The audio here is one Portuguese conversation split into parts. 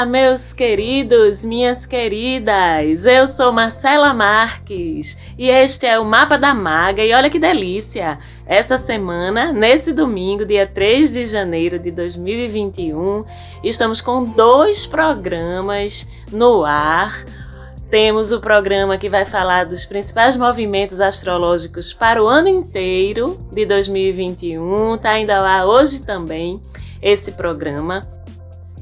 Olá, meus queridos, minhas queridas! Eu sou Marcela Marques e este é o Mapa da Maga. E olha que delícia! Essa semana, nesse domingo, dia 3 de janeiro de 2021, estamos com dois programas no ar. Temos o programa que vai falar dos principais movimentos astrológicos para o ano inteiro de 2021. Tá ainda lá hoje também esse programa.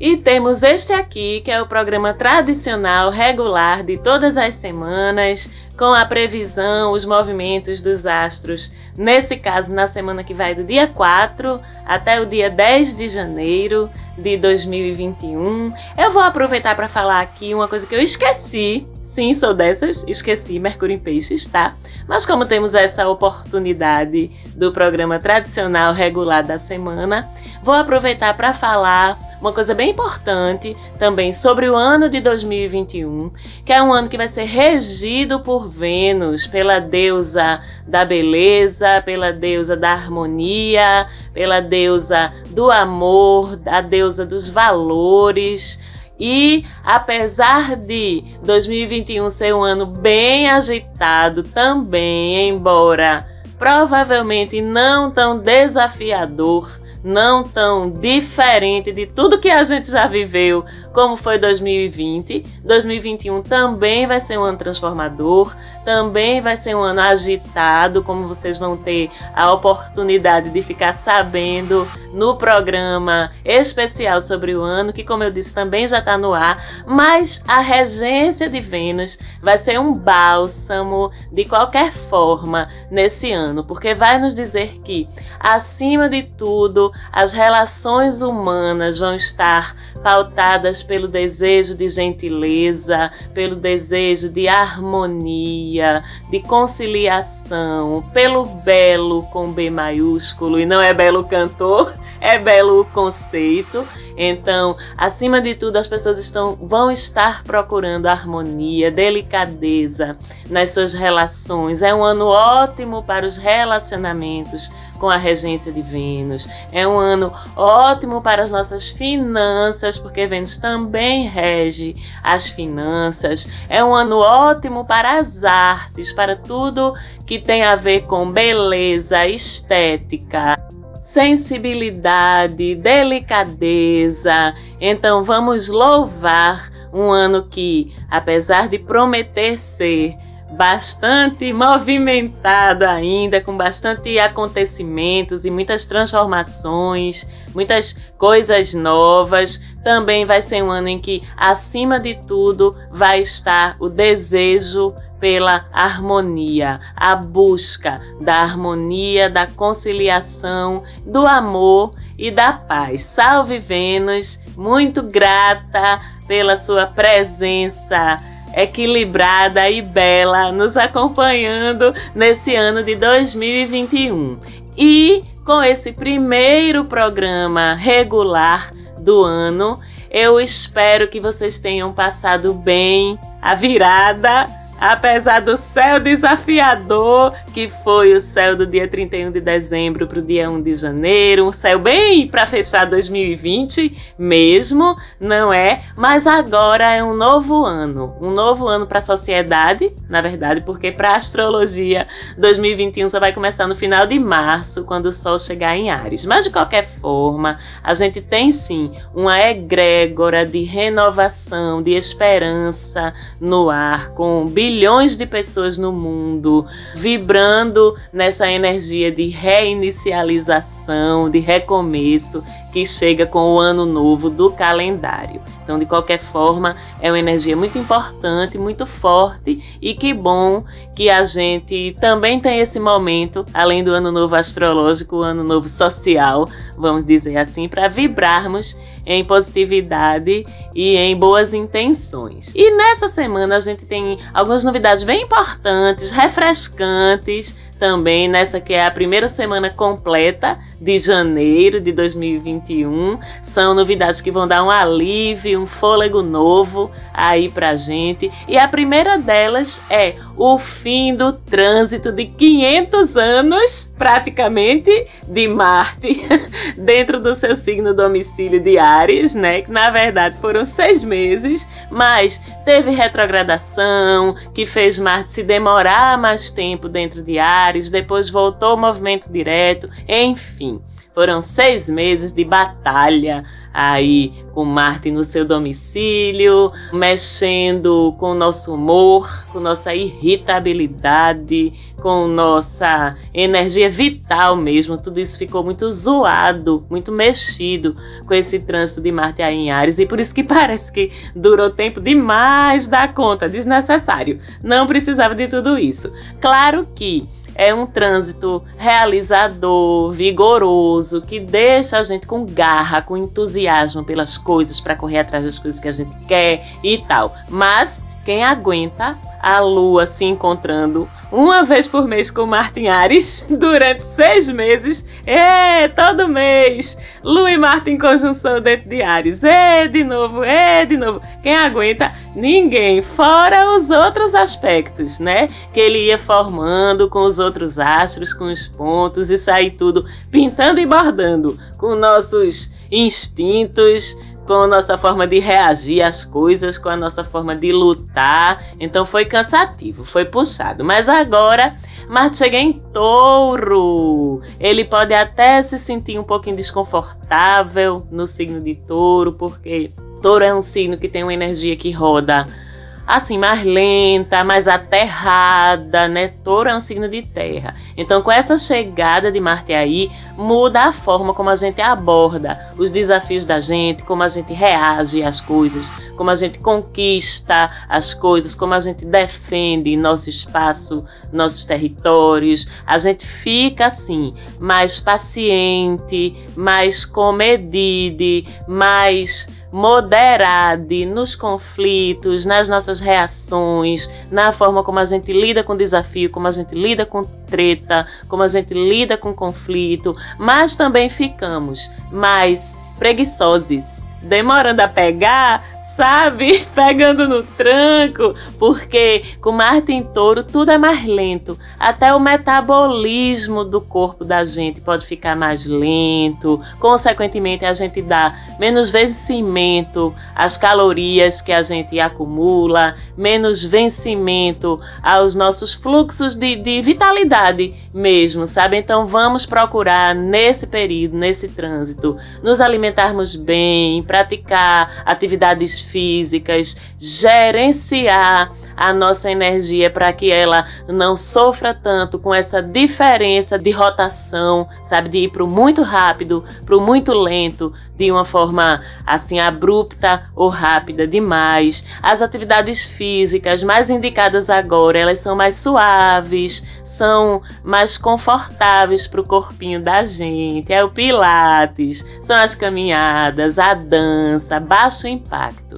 E temos este aqui, que é o programa tradicional regular de todas as semanas, com a previsão, os movimentos dos astros, nesse caso na semana que vai do dia 4 até o dia 10 de janeiro de 2021. Eu vou aproveitar para falar aqui uma coisa que eu esqueci. Sim, sou dessas, esqueci Mercúrio em Peixes, tá? Mas como temos essa oportunidade do programa tradicional regular da semana, vou aproveitar para falar uma coisa bem importante também sobre o ano de 2021, que é um ano que vai ser regido por Vênus, pela deusa da beleza, pela deusa da harmonia, pela deusa do amor, a deusa dos valores. E apesar de 2021 ser um ano bem agitado também, embora provavelmente não tão desafiador, não tão diferente de tudo que a gente já viveu, como foi 2020. 2021 também vai ser um ano transformador, também vai ser um ano agitado, como vocês vão ter a oportunidade de ficar sabendo no programa especial sobre o ano, que, como eu disse, também já está no ar. Mas a regência de Vênus vai ser um bálsamo de qualquer forma nesse ano, porque vai nos dizer que, acima de tudo, as relações humanas vão estar pautadas pelo desejo de gentileza, pelo desejo de harmonia, de conciliação, pelo belo com B maiúsculo, e não é belo cantor, é belo conceito. Então, acima de tudo, as pessoas estão, vão estar procurando harmonia, delicadeza nas suas relações. É um ano ótimo para os relacionamentos com a regência de Vênus. É um ano ótimo para as nossas finanças, porque Vênus também rege as finanças. É um ano ótimo para as artes, para tudo que tem a ver com beleza, estética sensibilidade, delicadeza. Então vamos louvar um ano que, apesar de prometer ser bastante movimentado ainda, com bastante acontecimentos e muitas transformações, muitas coisas novas. Também vai ser um ano em que, acima de tudo, vai estar o desejo pela harmonia, a busca da harmonia, da conciliação, do amor e da paz. Salve Vênus, muito grata pela sua presença equilibrada e bela nos acompanhando nesse ano de 2021. E com esse primeiro programa regular do ano, eu espero que vocês tenham passado bem a virada Apesar do céu desafiador que foi o céu do dia 31 de dezembro para o dia 1 de janeiro, um céu bem para fechar 2020 mesmo, não é? Mas agora é um novo ano, um novo ano para a sociedade, na verdade, porque para a astrologia 2021 só vai começar no final de março, quando o sol chegar em Ares. Mas de qualquer forma, a gente tem sim uma egrégora de renovação, de esperança no ar, com bilhões de pessoas no mundo vibrando nessa energia de reinicialização, de recomeço que chega com o ano novo do calendário. Então, de qualquer forma, é uma energia muito importante, muito forte e que bom que a gente também tem esse momento, além do ano novo astrológico, o ano novo social, vamos dizer assim, para vibrarmos em positividade e em boas intenções. E nessa semana a gente tem algumas novidades bem importantes, refrescantes também nessa que é a primeira semana completa de janeiro de 2021. São novidades que vão dar um alívio, um fôlego novo aí pra gente. E a primeira delas é o fim do trânsito de 500 anos, praticamente, de Marte dentro do seu signo domicílio de Ares, né? Que na verdade foram seis meses, mas teve retrogradação que fez Marte se demorar mais tempo dentro de Ares, depois voltou o movimento direto, enfim. Foram seis meses de batalha aí com Marte no seu domicílio, mexendo com o nosso humor, com nossa irritabilidade, com nossa energia vital mesmo. Tudo isso ficou muito zoado, muito mexido com esse trânsito de Marte aí em Ares e por isso que parece que durou tempo demais da conta, desnecessário. Não precisava de tudo isso. Claro que é um trânsito realizador, vigoroso, que deixa a gente com garra, com entusiasmo pelas coisas, para correr atrás das coisas que a gente quer e tal. Mas quem aguenta a Lua se encontrando uma vez por mês com Marte em Ares durante seis meses. É, todo mês. Lua e Marte em conjunção dentro de Ares. É, de novo, é, de novo. Quem aguenta? Ninguém. Fora os outros aspectos, né? Que ele ia formando com os outros astros, com os pontos, e sair tudo pintando e bordando com nossos instintos, com a nossa forma de reagir às coisas, com a nossa forma de lutar. Então foi cansativo, foi puxado. Mas agora Marte chega em touro. Ele pode até se sentir um pouquinho desconfortável no signo de touro, porque touro é um signo que tem uma energia que roda assim, mais lenta, mais aterrada, né? Touro é um signo de terra. Então, com essa chegada de Marte aí, muda a forma como a gente aborda os desafios da gente, como a gente reage às coisas, como a gente conquista as coisas, como a gente defende nosso espaço, nossos territórios. A gente fica assim, mais paciente, mais comedido, mais moderade nos conflitos, nas nossas reações, na forma como a gente lida com desafio, como a gente lida com treta, como a gente lida com conflito, mas também ficamos mais preguiçosos, demorando a pegar, sabe? Pegando no tranco, porque com Marte em touro tudo é mais lento. Até o metabolismo do corpo da gente pode ficar mais lento. Consequentemente, a gente dá menos vencimento às calorias que a gente acumula, menos vencimento aos nossos fluxos de, de vitalidade mesmo, sabe? Então vamos procurar nesse período, nesse trânsito, nos alimentarmos bem, praticar atividades físicas, gerenciar a nossa energia para que ela não sofra tanto com essa diferença de rotação, sabe, de ir para o muito rápido, para o muito lento, de uma forma assim abrupta ou rápida demais. As atividades físicas mais indicadas agora, elas são mais suaves, são mais confortáveis para o corpinho da gente. É o pilates, são as caminhadas, a dança, baixo impacto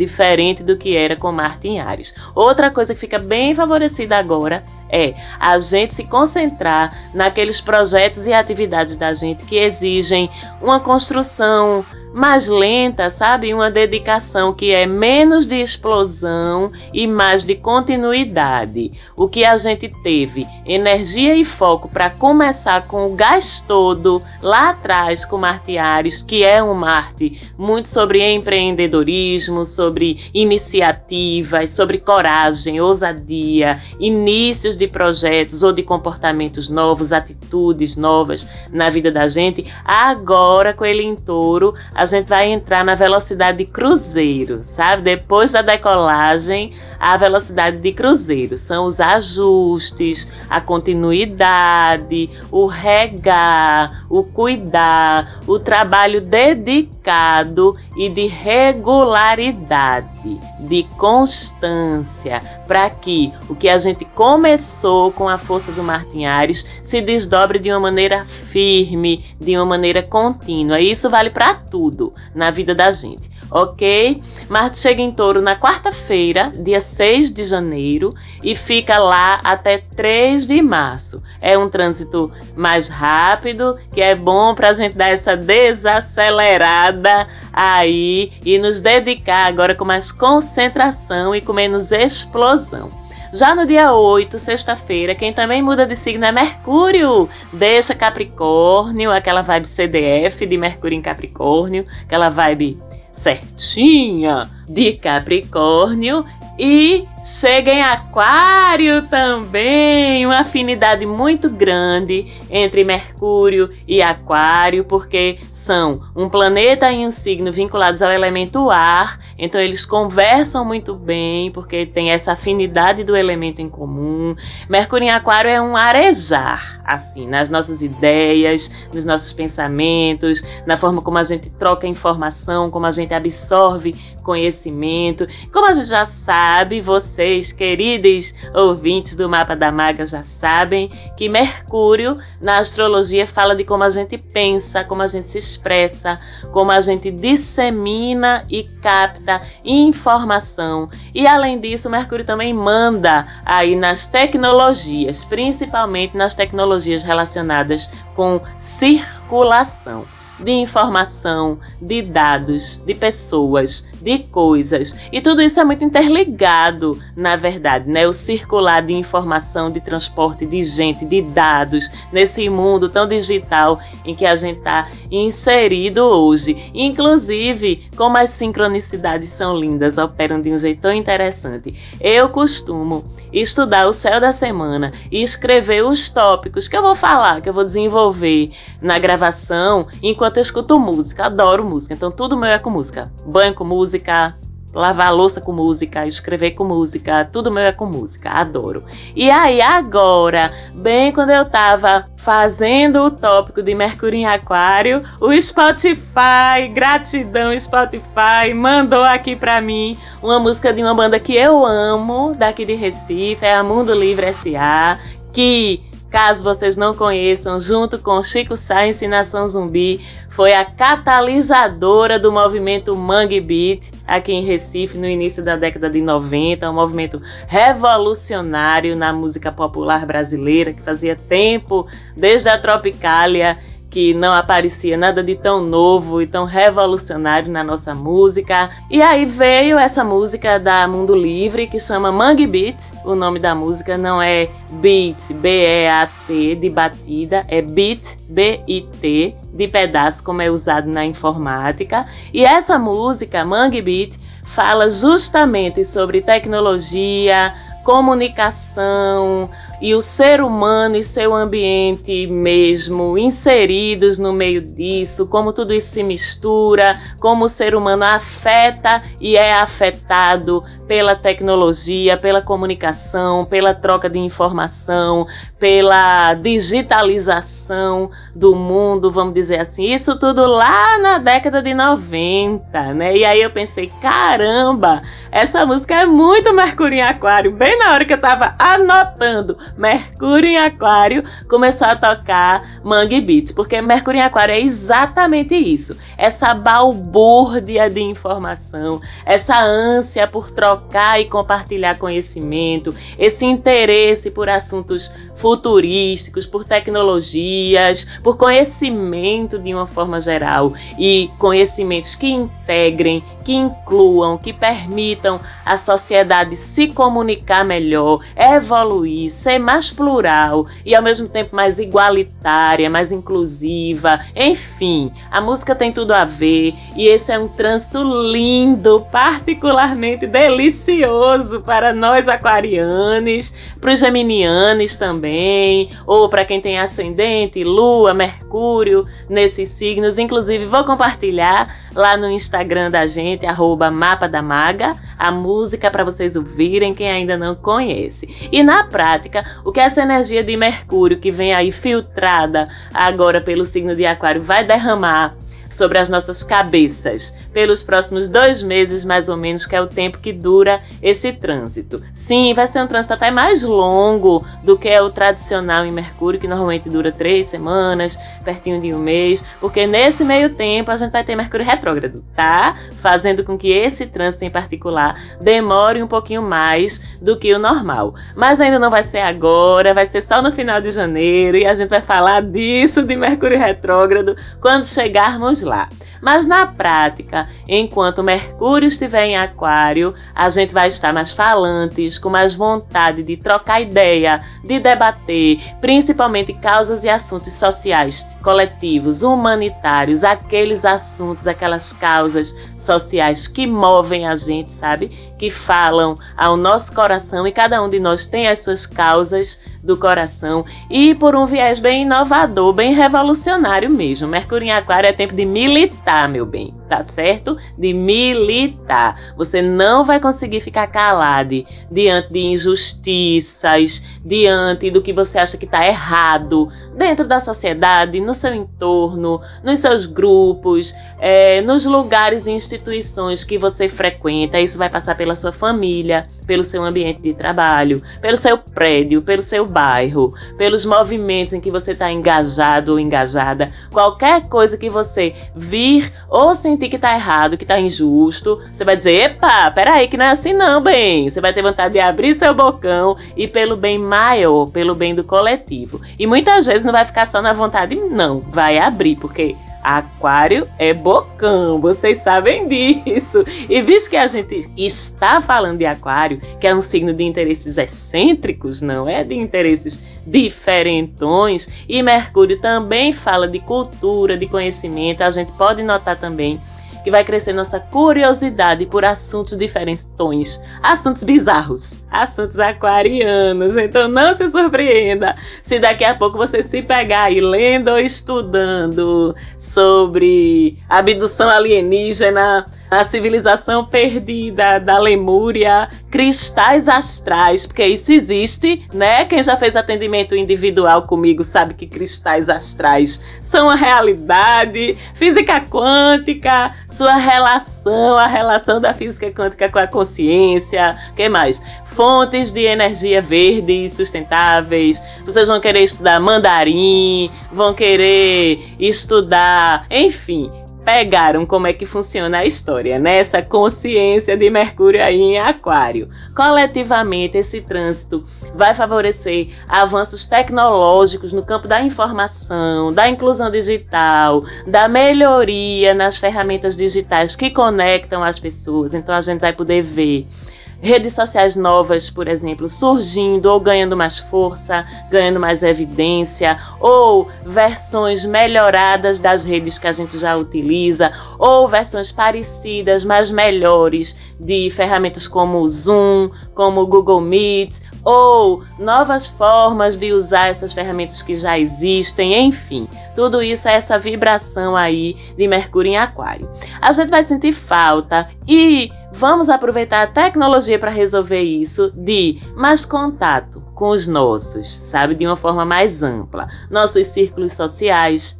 diferente do que era com Marte em Ares. Outra coisa que fica bem favorecida agora é a gente se concentrar naqueles projetos e atividades da gente que exigem uma construção mais lenta, sabe? Uma dedicação que é menos de explosão e mais de continuidade. O que a gente teve energia e foco para começar com o gás todo lá atrás com Marte Ares, que é um Marte muito sobre empreendedorismo, sobre iniciativas, sobre coragem, ousadia, inícios de projetos ou de comportamentos novos, atitudes novas na vida da gente. Agora com ele em touro, a gente vai entrar na velocidade de cruzeiro, sabe? Depois da decolagem, a velocidade de cruzeiro. São os ajustes, a continuidade, o regar, o cuidar, o trabalho dedicado e de regularidade, de constância, para que o que a gente começou com a força do Martin Ares se desdobre de uma maneira firme, de uma maneira contínua. E isso vale para tudo na vida da gente. Ok? Marte chega em touro na quarta-feira, dia 6 de janeiro, e fica lá até 3 de março. É um trânsito mais rápido, que é bom para a gente dar essa desacelerada aí e nos dedicar agora com mais concentração e com menos explosão. Já no dia 8, sexta-feira, quem também muda de signo é Mercúrio. Deixa Capricórnio, aquela vibe CDF de Mercúrio em Capricórnio, aquela vibe certinha de Capricórnio e chega em Aquário também, uma afinidade muito grande entre Mercúrio e Aquário, porque são um planeta e um signo vinculados ao elemento ar, então eles conversam muito bem, porque tem essa afinidade do elemento em comum. Mercúrio em Aquário é um arejar, assim, nas nossas ideias, nos nossos pensamentos, na forma como a gente troca informação, como a gente absorve conhecimento. Como a gente já sabe, vocês, queridos ouvintes do Mapa da Maga, já sabem que Mercúrio na astrologia fala de como a gente pensa, como a gente se expressa, como a gente dissemina e capta informação. E além disso, Mercúrio também manda aí nas tecnologias, principalmente nas tecnologias relacionadas com circulação de informação, de dados, de pessoas, de coisas. E tudo isso é muito interligado, na verdade, né? O circular de informação, de transporte de gente, de dados, nesse mundo tão digital em que a gente está inserido hoje. Inclusive, como as sincronicidades são lindas, operam de um jeito tão interessante. Eu costumo estudar o céu da semana e escrever os tópicos que eu vou falar, que eu vou desenvolver na gravação, enquanto eu escuto música. Adoro música, então tudo meu é com música. Banho com música música, lavar a louça com música, escrever com música, tudo meu é com música, adoro. E aí agora, bem quando eu tava fazendo o tópico de Mercúrio em Aquário, o Spotify, gratidão Spotify, mandou aqui pra mim uma música de uma banda que eu amo, daqui de Recife, é a Mundo Livre S.A., que Caso vocês não conheçam, junto com Chico Science e Nação Zumbi, foi a catalisadora do movimento Mangue Beat aqui em Recife no início da década de 90, um movimento revolucionário na música popular brasileira que fazia tempo, desde a Tropicália, que não aparecia nada de tão novo e tão revolucionário na nossa música. E aí veio essa música da Mundo Livre que chama Mangue Beat. O nome da música não é Beat, B-E-A-T, de batida, é Beat, B-I-T, de pedaço, como é usado na informática. E essa música, Mangue Beat, fala justamente sobre tecnologia, comunicação, e o ser humano e seu ambiente mesmo inseridos no meio disso, como tudo isso se mistura, como o ser humano afeta e é afetado pela tecnologia, pela comunicação, pela troca de informação, pela digitalização do mundo, vamos dizer assim. Isso tudo lá na década de 90, né? E aí eu pensei, caramba, essa música é muito Mercúrio em Aquário. Bem na hora que eu tava anotando Mercúrio em Aquário, começou a tocar Mangue Beats, porque Mercúrio em Aquário é exatamente isso. Essa balbúrdia de informação, essa ânsia por trocar e compartilhar conhecimento, esse interesse por assuntos futurísticos, por tecnologias, por conhecimento de uma forma geral e conhecimentos que integrem, que incluam, que permitam a sociedade se comunicar melhor, evoluir, ser mais plural e ao mesmo tempo mais igualitária, mais inclusiva. Enfim, a música tem tudo a ver e esse é um trânsito lindo, particularmente delicioso para nós aquarianos, para os geminianos também ou para quem tem ascendente, lua, mercúrio nesses signos. Inclusive, vou compartilhar lá no Instagram da gente, arroba Mapa da Maga, a música para vocês ouvirem, quem ainda não conhece. E na prática, o que essa energia de Mercúrio que vem aí filtrada agora pelo signo de Aquário vai derramar sobre as nossas cabeças pelos próximos dois meses, mais ou menos, que é o tempo que dura esse trânsito. Sim, vai ser um trânsito até mais longo do que é o tradicional em Mercúrio, que normalmente dura três semanas, pertinho de um mês, porque nesse meio tempo a gente vai ter Mercúrio retrógrado, tá? Fazendo com que esse trânsito em particular demore um pouquinho mais do que o normal. Mas ainda não vai ser agora, vai ser só no final de janeiro e a gente vai falar disso de Mercúrio retrógrado quando chegarmos lá. Mas na prática, enquanto Mercúrio estiver em Aquário, a gente vai estar mais falantes, com mais vontade de trocar ideia, de debater, principalmente causas e assuntos sociais, coletivos, humanitários, aqueles assuntos, aquelas causas sociais que movem a gente, sabe? Que falam ao nosso coração e cada um de nós tem as suas causas do coração e por um viés bem inovador, bem revolucionário mesmo. Mercúrio em Aquário é tempo de militar, meu bem, tá certo? De militar. Você não vai conseguir ficar calado diante de injustiças, diante do que você acha que está errado dentro da sociedade, no seu entorno, nos seus grupos, é, nos lugares e instituições que você frequenta. Isso vai passar pela sua família, pelo seu ambiente de trabalho, pelo seu prédio, pelo seu bairro, pelos movimentos em que você está engajado ou engajada, qualquer coisa que você vir ou sentir que está errado, que está injusto, você vai dizer: epa, peraí, que não é assim não, bem. Você vai ter vontade de abrir seu bocão e pelo bem maior, pelo bem do coletivo. E muitas vezes não vai ficar só na vontade, não, vai abrir, porque Aquário é bocão, vocês sabem disso. E visto que a gente está falando de Aquário, que é um signo de interesses excêntricos, não é? De interesses diferentões, e Mercúrio também fala de cultura, de conhecimento, a gente pode notar também que vai crescer nossa curiosidade por assuntos diferentões, assuntos bizarros, assuntos aquarianos. Então não se surpreenda se daqui a pouco você se pegar aí lendo ou estudando sobre abdução alienígena a civilização perdida da Lemúria, cristais astrais, porque isso existe, né? Quem já fez atendimento individual comigo sabe que cristais astrais são a realidade, física quântica, sua relação, a relação da física quântica com a consciência, que mais? Fontes de energia verde sustentáveis. Vocês vão querer estudar mandarim, vão querer estudar, enfim, pegaram como é que funciona a história, nessa né? consciência de Mercúrio aí em Aquário. Coletivamente, esse trânsito vai favorecer avanços tecnológicos no campo da informação, da inclusão digital, da melhoria nas ferramentas digitais que conectam as pessoas. Então a gente vai poder ver redes sociais novas, por exemplo, surgindo ou ganhando mais força, ganhando mais evidência, ou versões melhoradas das redes que a gente já utiliza, ou versões parecidas, mas melhores de ferramentas como o Zoom, como o Google Meet, ou novas formas de usar essas ferramentas que já existem, enfim, tudo isso é essa vibração aí de Mercúrio em Aquário. A gente vai sentir falta e vamos aproveitar a tecnologia para resolver isso de mais contato com os nossos, sabe, de uma forma mais ampla, nossos círculos sociais,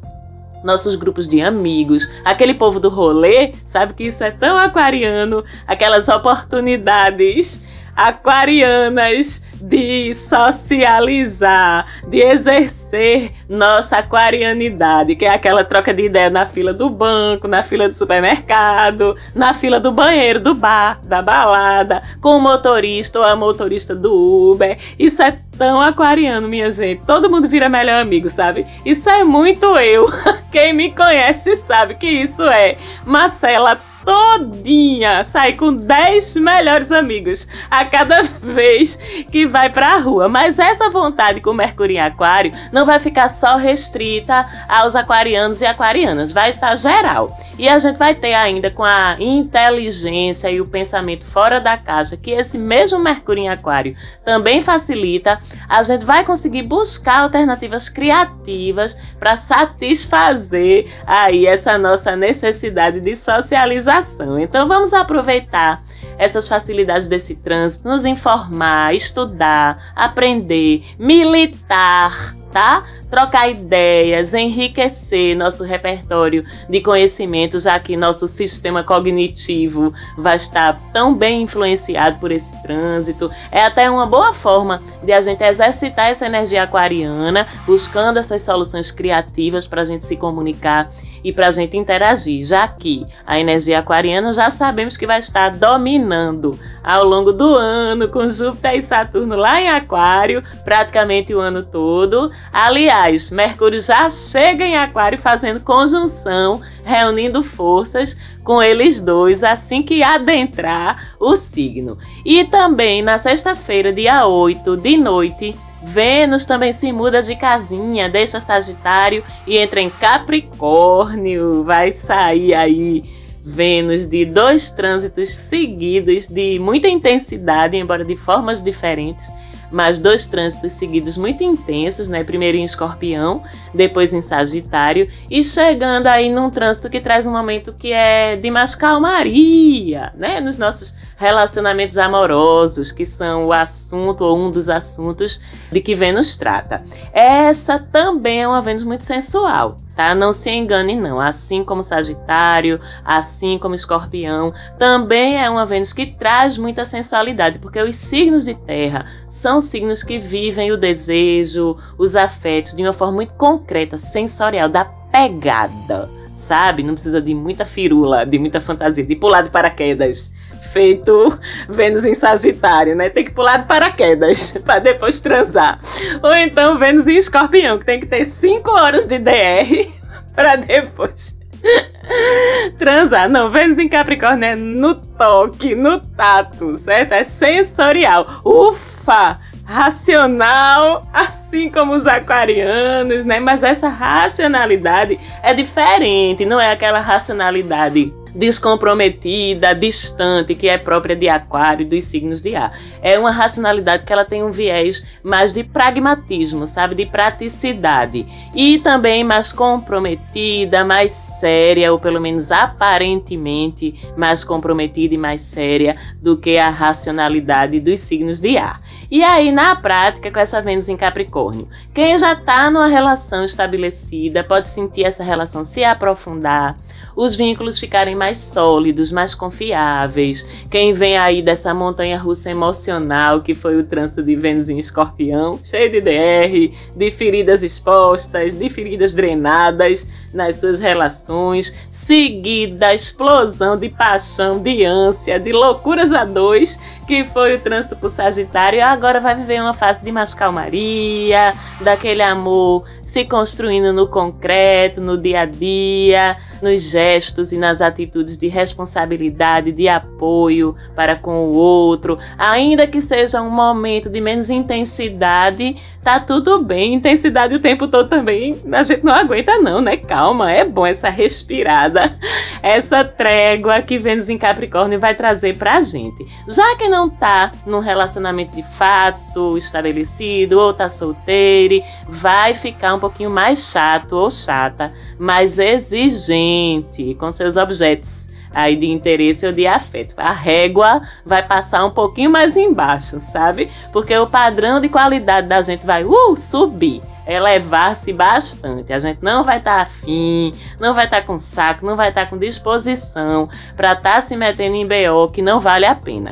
nossos grupos de amigos, aquele povo do rolê, sabe que isso é tão aquariano, aquelas oportunidades aquarianas de socializar, de exercer nossa aquarianidade, que é aquela troca de ideia na fila do banco, na fila do supermercado, na fila do banheiro, do bar, da balada, com o motorista ou a motorista do Uber. Isso é tão aquariano, minha gente. Todo mundo vira melhor amigo, sabe? Isso é muito eu. Quem me conhece sabe que isso é Marcela todinha sai com 10 melhores amigos a cada vez que vai pra rua. Mas essa vontade com Mercúrio em Aquário não vai ficar só restrita aos aquarianos e aquarianas, vai estar geral. E a gente vai ter ainda com a inteligência e o pensamento fora da caixa, que esse mesmo Mercúrio em Aquário também facilita, a gente vai conseguir buscar alternativas criativas para satisfazer aí essa nossa necessidade de socialização. Então vamos aproveitar essas facilidades desse trânsito, nos informar, estudar, aprender, militar, tá? Trocar ideias, enriquecer nosso repertório de conhecimento, já que nosso sistema cognitivo vai estar tão bem influenciado por esse trânsito. É até uma boa forma de a gente exercitar essa energia aquariana, buscando essas soluções criativas para a gente se comunicar e para a gente interagir, já que a energia aquariana já sabemos que vai estar dominando ao longo do ano, com Júpiter e Saturno lá em Aquário, praticamente o ano todo. Aliás, Mercúrio já chega em Aquário fazendo conjunção, reunindo forças com eles dois assim que adentrar o signo. E também na sexta-feira, dia 8 de noite, Vênus também se muda de casinha, deixa Sagitário e entra em Capricórnio. Vai sair aí Vênus de dois trânsitos seguidos de muita intensidade, embora de formas diferentes mas dois trânsitos seguidos muito intensos, né? Primeiro em Escorpião, depois em Sagitário, e chegando aí num trânsito que traz um momento que é de mais calmaria, né? Nos nossos relacionamentos amorosos, que são o assunto ou um dos assuntos de que Vênus trata. Essa também é uma Vênus muito sensual, tá? Não se engane não, assim como Sagitário, assim como Escorpião, também é uma Vênus que traz muita sensualidade, porque os signos de terra são signos que vivem o desejo, os afetos de uma forma muito concreta, sensorial, da pegada, sabe? Não precisa de muita firula, de muita fantasia, de pular de paraquedas feito Vênus em Sagitário, né? Tem que pular de paraquedas para depois transar. Ou então Vênus em Escorpião, que tem que ter 5 horas de DR para depois transar. Não, Vênus em Capricórnio é no toque, no tato, certo? É sensorial. Ufa! Racional, assim como os aquarianos, né? Mas essa racionalidade é diferente, não é aquela racionalidade descomprometida, distante, que é própria de Aquário e dos signos de ar. É uma racionalidade que ela tem um viés mais de pragmatismo, sabe, de praticidade e também mais comprometida, mais séria, ou pelo menos aparentemente mais comprometida e mais séria do que a racionalidade dos signos de ar. E aí, na prática, com essa Vênus em Capricórnio, quem já está numa relação estabelecida pode sentir essa relação se aprofundar, os vínculos ficarem mais sólidos, mais confiáveis. Quem vem aí dessa montanha russa emocional que foi o trânsito de Vênus em Escorpião, cheio de DR, de feridas expostas, de feridas drenadas nas suas relações, seguida explosão de paixão, de ânsia, de loucuras a dois, que foi o trânsito por Sagitário, agora vai viver uma fase de mais calmaria, daquele amor se construindo no concreto, no dia a dia, nos gestos e nas atitudes de responsabilidade, de apoio para com o outro, ainda que seja um momento de menos intensidade, tá tudo bem. Intensidade o tempo todo também a gente não aguenta não, né? Calma, é bom essa respirada, essa trégua que Vênus em Capricórnio vai trazer pra gente. Já que não tá num relacionamento de fato estabelecido ou tá solteiro, vai ficar um pouquinho mais chato ou chata, mais exigente com seus objetos aí de interesse ou de afeto. A régua vai passar um pouquinho mais embaixo, sabe? Porque o padrão de qualidade da gente vai uh, subir elevar-se bastante. A gente não vai estar tá afim, não vai estar tá com saco, não vai estar tá com disposição para estar tá se metendo em BO que não vale a pena.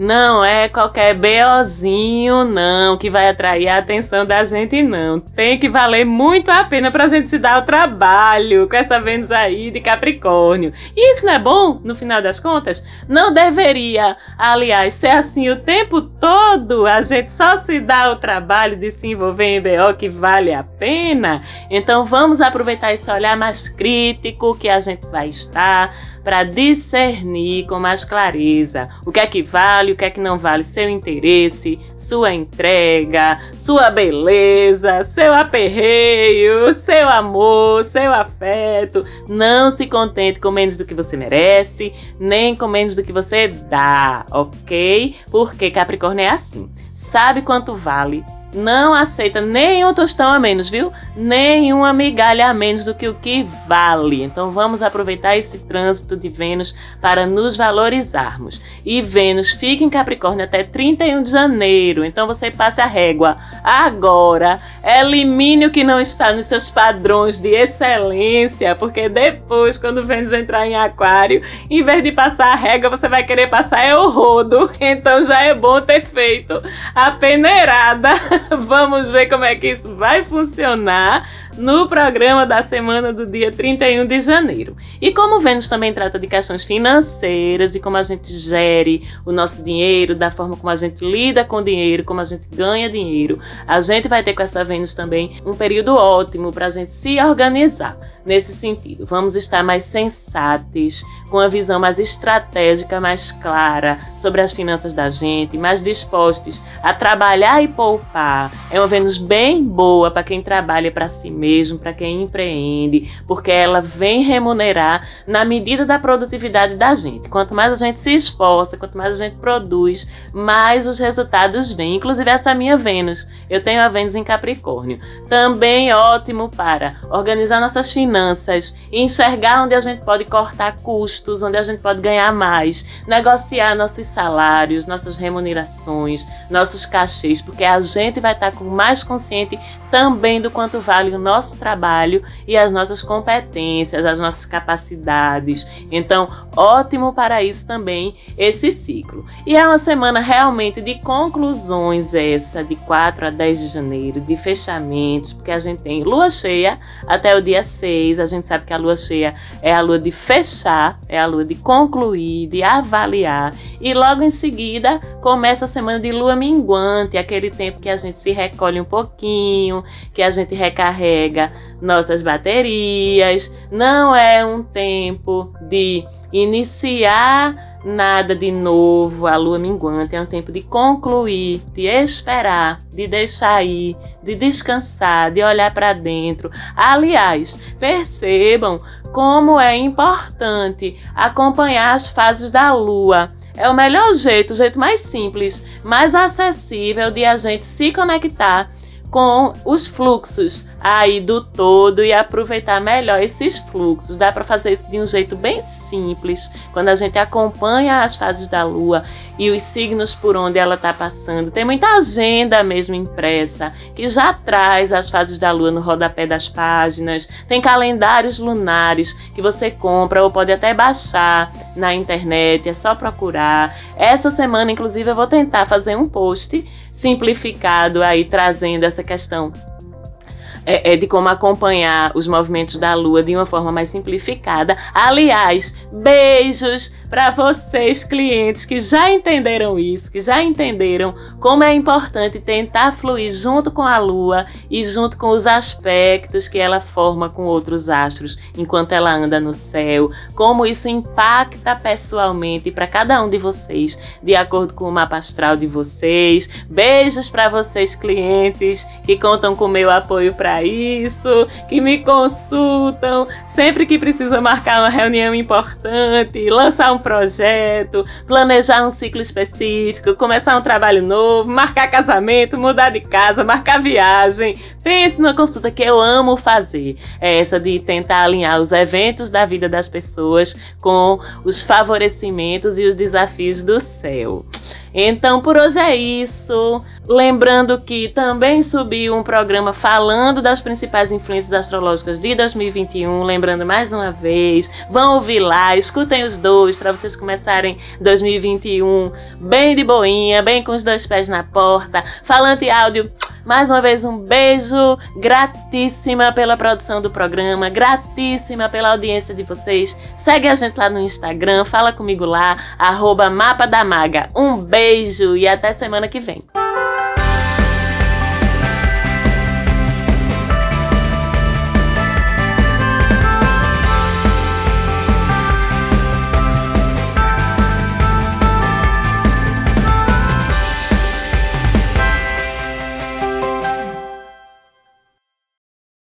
Não é qualquer BOzinho, não, que vai atrair a atenção da gente, não. Tem que valer muito a pena pra gente se dar o trabalho com essa Vênus aí de Capricórnio. E isso não é bom, no final das contas? Não deveria, aliás, ser assim o tempo todo. A gente só se dá o trabalho de se envolver em BO que vale a pena. Então vamos aproveitar esse olhar mais crítico que a gente vai estar para discernir com mais clareza o que é que vale, o que é que não vale seu interesse, sua entrega, sua beleza, seu aperreio, seu amor, seu afeto. Não se contente com menos do que você merece, nem com menos do que você dá, ok? Porque Capricórnio é assim. Sabe quanto vale, não aceita nenhum tostão a menos, viu? Nenhuma migalha a menos do que o que vale. Então vamos aproveitar esse trânsito de Vênus para nos valorizarmos. E Vênus fica em Capricórnio até 31 de janeiro. Então você passe a régua agora Elimine o que não está nos seus padrões de excelência, porque depois, quando Vênus entrar em Aquário, em vez de passar a régua, você vai querer passar é o rodo. Então já é bom ter feito a peneirada. Vamos ver como é que isso vai funcionar no programa da semana do dia 31 de janeiro. E como Vênus também trata de questões financeiras, de como a gente gere o nosso dinheiro, da forma como a gente lida com o dinheiro, como a gente ganha dinheiro, a gente vai ter com essa Vênus também um período ótimo para a gente se organizar nesse sentido. Vamos estar mais sensatos, com a visão mais estratégica, mais clara sobre as finanças da gente, mais dispostos a trabalhar e poupar. É uma Vênus bem boa para quem trabalha para si mesmo, para quem empreende, porque ela vem remunerar na medida da produtividade da gente. Quanto mais a gente se esforça, quanto mais a gente produz, mais os resultados vêm. Inclusive essa minha Vênus, eu tenho a Vênus em Capricórnio. Também ótimo para organizar nossas finanças finanças, enxergar onde a gente pode cortar custos, onde a gente pode ganhar mais, negociar nossos salários, nossas remunerações, nossos cachês, porque a gente vai estar com mais consciente também do quanto vale o nosso trabalho e as nossas competências, as nossas capacidades. Então, ótimo para isso também esse ciclo. E é uma semana realmente de conclusões essa, de 4 a 10 de janeiro, de fechamentos, porque a gente tem lua cheia até o dia 6. A gente sabe que a lua cheia é a lua de fechar, é a lua de concluir, de avaliar. E logo em seguida começa a semana de lua minguante, aquele tempo que a gente se recolhe um pouquinho, que a gente recarrega nossas baterias. Não é um tempo de iniciar nada de novo, a lua minguante é um tempo de concluir, de esperar, de deixar ir, de descansar, de olhar para dentro. Aliás, percebam como é importante acompanhar as fases da lua. É o melhor jeito, o jeito mais simples, mais acessível de a gente se conectar com os fluxos aí do todo e aproveitar melhor esses fluxos. Dá para fazer isso de um jeito bem simples, quando a gente acompanha as fases da lua e os signos por onde ela está passando. Tem muita agenda mesmo impressa que já traz as fases da lua no rodapé das páginas. Tem calendários lunares que você compra ou pode até baixar na internet, é só procurar. Essa semana, inclusive, eu vou tentar fazer um post simplificado aí trazendo essa questão é, é, de como acompanhar os movimentos da Lua de uma forma mais simplificada. Aliás, beijos para vocês, clientes, que já entenderam isso, que já entenderam como é importante tentar fluir junto com a Lua e junto com os aspectos que ela forma com outros astros enquanto ela anda no céu, como isso impacta pessoalmente para cada um de vocês, de acordo com o mapa astral de vocês. Beijos para vocês, clientes, que contam com meu apoio para isso, que me consultam sempre que precisa marcar uma reunião importante, lançar um projeto, planejar um ciclo específico, começar um trabalho novo, marcar casamento, mudar de casa, marcar viagem. Pense numa consulta que eu amo fazer. É essa de tentar alinhar os eventos da vida das pessoas com os favorecimentos e os desafios do céu. Então por hoje é isso. Lembrando que também subiu um programa falando das principais influências astrológicas de 2021. Lembrando mais uma vez, vão ouvir lá, escutem os dois para vocês começarem 2021 bem de boinha, bem com os dois pés na porta. Falante áudio mais uma vez, um beijo. Gratíssima pela produção do programa, gratíssima pela audiência de vocês. Segue a gente lá no Instagram, fala comigo lá, arroba Mapa da Maga. Um beijo e até semana que vem.